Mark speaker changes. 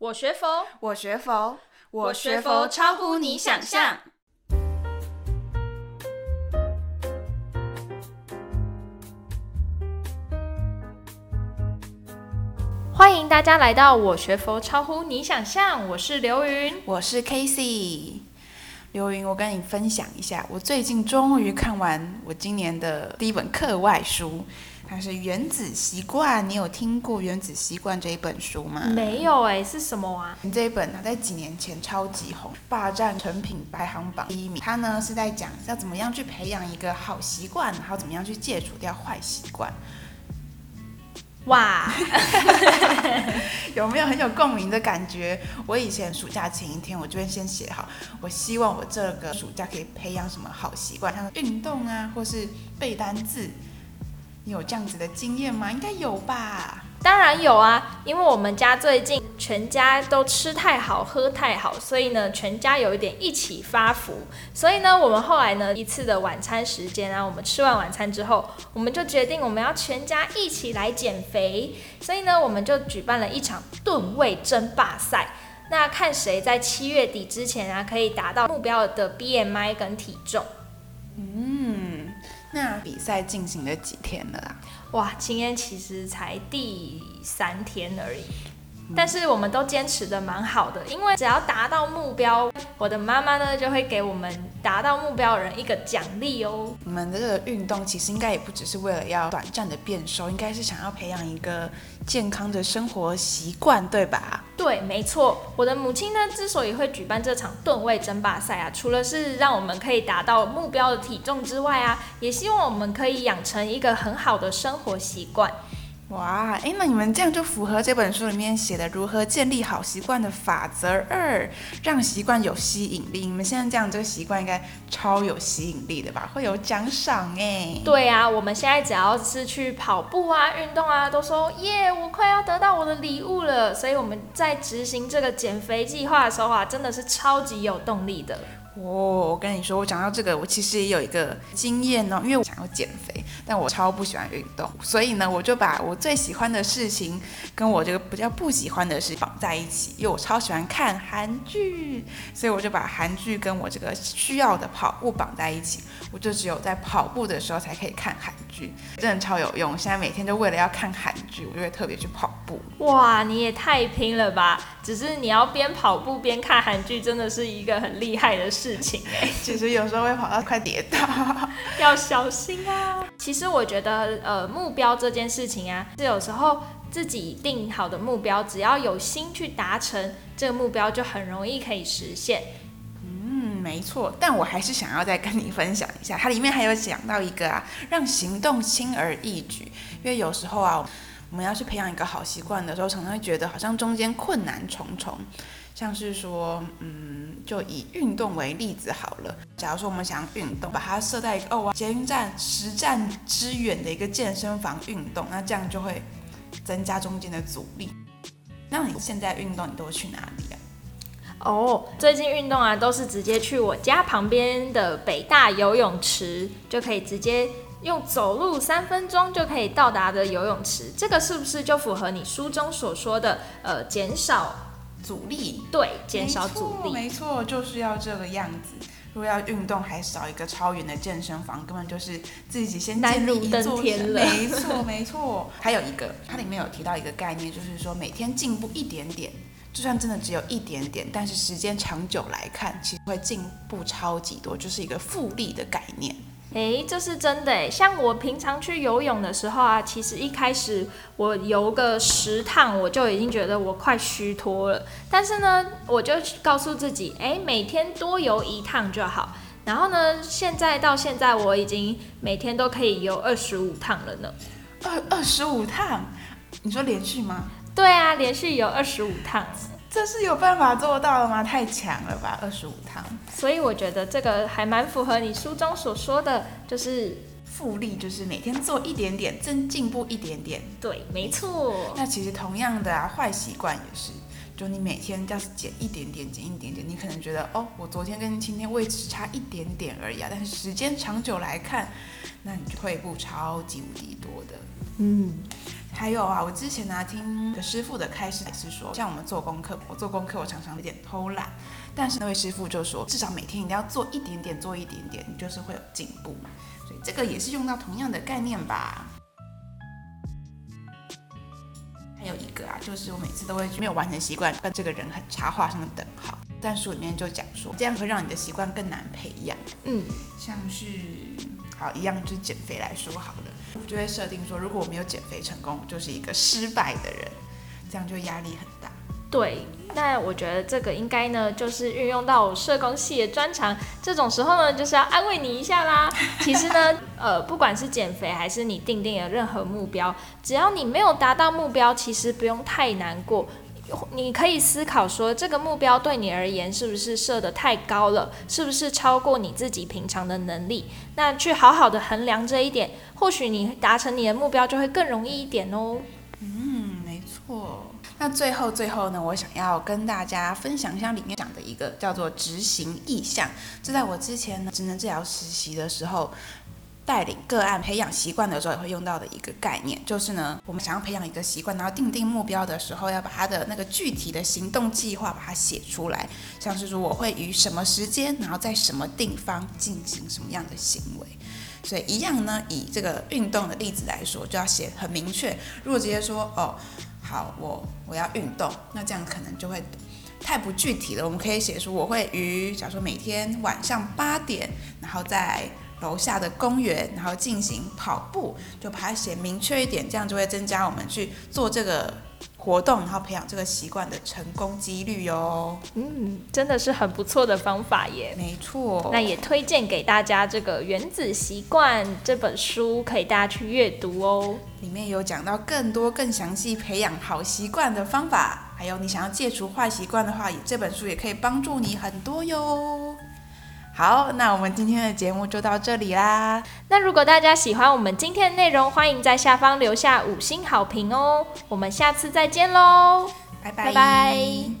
Speaker 1: 我学佛，
Speaker 2: 我学佛，
Speaker 1: 我学佛超乎你想象。欢迎大家来到我学佛超乎你想象，我是刘云，
Speaker 2: 我是 Casey。刘云，我跟你分享一下，我最近终于看完我今年的第一本课外书。它是《原子习惯》，你有听过《原子习惯》这一本书吗？
Speaker 1: 没有哎，是什么啊？
Speaker 2: 这一本它在几年前超级红，霸占成品排行榜第一名。它呢是在讲要怎么样去培养一个好习惯，然后怎么样去戒除掉坏习惯。
Speaker 1: 哇，
Speaker 2: 有没有很有共鸣的感觉？我以前暑假前一天，我就会先写好，我希望我这个暑假可以培养什么好习惯，像运动啊，或是背单字。你有这样子的经验吗？应该有吧。
Speaker 1: 当然有啊，因为我们家最近全家都吃太好，喝太好，所以呢，全家有一点一起发福。所以呢，我们后来呢，一次的晚餐时间啊，我们吃完晚餐之后，我们就决定我们要全家一起来减肥。所以呢，我们就举办了一场吨位争霸赛，那看谁在七月底之前啊，可以达到目标的 BMI 跟体重。
Speaker 2: 嗯。那比赛进行了几天了啊？
Speaker 1: 哇，今天其实才第三天而已。但是我们都坚持的蛮好的，因为只要达到目标，我的妈妈呢就会给我们达到目标的人一个奖励哦。
Speaker 2: 你们这个运动其实应该也不只是为了要短暂的变瘦，应该是想要培养一个健康的生活习惯，对吧？
Speaker 1: 对，没错。我的母亲呢之所以会举办这场吨位争霸赛啊，除了是让我们可以达到目标的体重之外啊，也希望我们可以养成一个很好的生活习惯。
Speaker 2: 哇，哎，那你们这样就符合这本书里面写的如何建立好习惯的法则二，让习惯有吸引力。你们现在这样，这个习惯应该超有吸引力的吧？会有奖赏哎。
Speaker 1: 对啊，我们现在只要是去跑步啊、运动啊，都说耶，我快要得到我的礼物了。所以我们在执行这个减肥计划的时候啊，真的是超级有动力的。
Speaker 2: 哦，我跟你说，我讲到这个，我其实也有一个经验哦，因为我想要减肥，但我超不喜欢运动，所以呢，我就把我最喜欢的事情跟我这个比较不喜欢的事绑在一起，因为我超喜欢看韩剧，所以我就把韩剧跟我这个需要的跑步绑在一起，我就只有在跑步的时候才可以看韩剧，真的超有用。现在每天就为了要看韩剧，我就会特别去跑步。
Speaker 1: 哇，你也太拼了吧！只是你要边跑步边看韩剧，真的是一个很厉害的事。事情哎，
Speaker 2: 其实有时候会跑到快跌倒，
Speaker 1: 要小心啊。其实我觉得，呃，目标这件事情啊，是有时候自己定好的目标，只要有心去达成这个目标，就很容易可以实现。
Speaker 2: 嗯，没错。但我还是想要再跟你分享一下，它里面还有讲到一个啊，让行动轻而易举。因为有时候啊，我们要去培养一个好习惯的时候，常常会觉得好像中间困难重重。像是说，嗯，就以运动为例子好了。假如说我们想运动，把它设在一个哦，捷运站十站之远的一个健身房运动，那这样就会增加中间的阻力。那你现在运动，你都会去哪里啊？
Speaker 1: 哦，最近运动啊，都是直接去我家旁边的北大游泳池，就可以直接用走路三分钟就可以到达的游泳池。这个是不是就符合你书中所说的，呃，减少？
Speaker 2: 阻力，
Speaker 1: 对，减少阻力，
Speaker 2: 没错，就是要这个样子。如果要运动，还少一个超远的健身房，根本就是自己先建立一座山。没错，没错。还有一个，它里面有提到一个概念，就是说每天进步一点点，就算真的只有一点点，但是时间长久来看，其实会进步超级多，就是一个复利的概念。
Speaker 1: 诶，这是真的诶。像我平常去游泳的时候啊，其实一开始我游个十趟，我就已经觉得我快虚脱了。但是呢，我就告诉自己，诶，每天多游一趟就好。然后呢，现在到现在，我已经每天都可以游二十五趟了呢。
Speaker 2: 二二十五趟？你说连续吗？
Speaker 1: 对啊，连续游二十五趟。
Speaker 2: 这是有办法做到的吗？太强了吧，二十五趟。
Speaker 1: 所以我觉得这个还蛮符合你书中所说的，就是
Speaker 2: 复利，就是每天做一点点，真进步一点点。
Speaker 1: 对，没错。
Speaker 2: 那其实同样的啊，坏习惯也是，就你每天要是减一点点，减一点点，你可能觉得哦，我昨天跟今天位置差一点点而已啊，但是时间长久来看，那你就退步超级无敌多的。
Speaker 1: 嗯。
Speaker 2: 还有啊，我之前呢、啊、听个师傅的开示是说，像我们做功课，我做功课我常常有点偷懒，但是那位师傅就说，至少每天一定要做一点点，做一点点，你就是会有进步。所以这个也是用到同样的概念吧。还有一个啊，就是我每次都会没有完成习惯，跟这个人很差，画上等号。但书里面就讲说，这样会让你的习惯更难培养。嗯，像是好一样，就是减肥来说好了，我就会设定说，如果我没有减肥成功，我就是一个失败的人，这样就压力很大。
Speaker 1: 对，那我觉得这个应该呢，就是运用到我社工系的专长。这种时候呢，就是要安慰你一下啦。其实呢，呃，不管是减肥还是你定定的任何目标，只要你没有达到目标，其实不用太难过。你可以思考说，这个目标对你而言是不是设得太高了？是不是超过你自己平常的能力？那去好好的衡量这一点，或许你达成你的目标就会更容易一点哦。
Speaker 2: 嗯，没错。那最后最后呢，我想要跟大家分享一下里面讲的一个叫做执行意向。这在我之前呢职能治疗实习的时候，带领个案培养习惯的时候，也会用到的一个概念，就是呢，我们想要培养一个习惯，然后定定目标的时候，要把它的那个具体的行动计划把它写出来，像是说我会于什么时间，然后在什么地方进行什么样的行为。所以一样呢，以这个运动的例子来说，就要写很明确。如果直接说哦，好，我我要运动，那这样可能就会太不具体了。我们可以写出我会于，假如说每天晚上八点，然后在。楼下的公园，然后进行跑步，就把它写明确一点，这样就会增加我们去做这个活动，然后培养这个习惯的成功几率哟。
Speaker 1: 嗯，真的是很不错的方法耶。
Speaker 2: 没错，
Speaker 1: 那也推荐给大家这个《原子习惯》这本书，可以大家去阅读哦。
Speaker 2: 里面有讲到更多更详细培养好习惯的方法，还有你想要戒除坏习惯的话，这本书也可以帮助你很多哟。好，那我们今天的节目就到这里啦。
Speaker 1: 那如果大家喜欢我们今天的内容，欢迎在下方留下五星好评哦。我们下次再见喽，
Speaker 2: 拜拜。拜拜。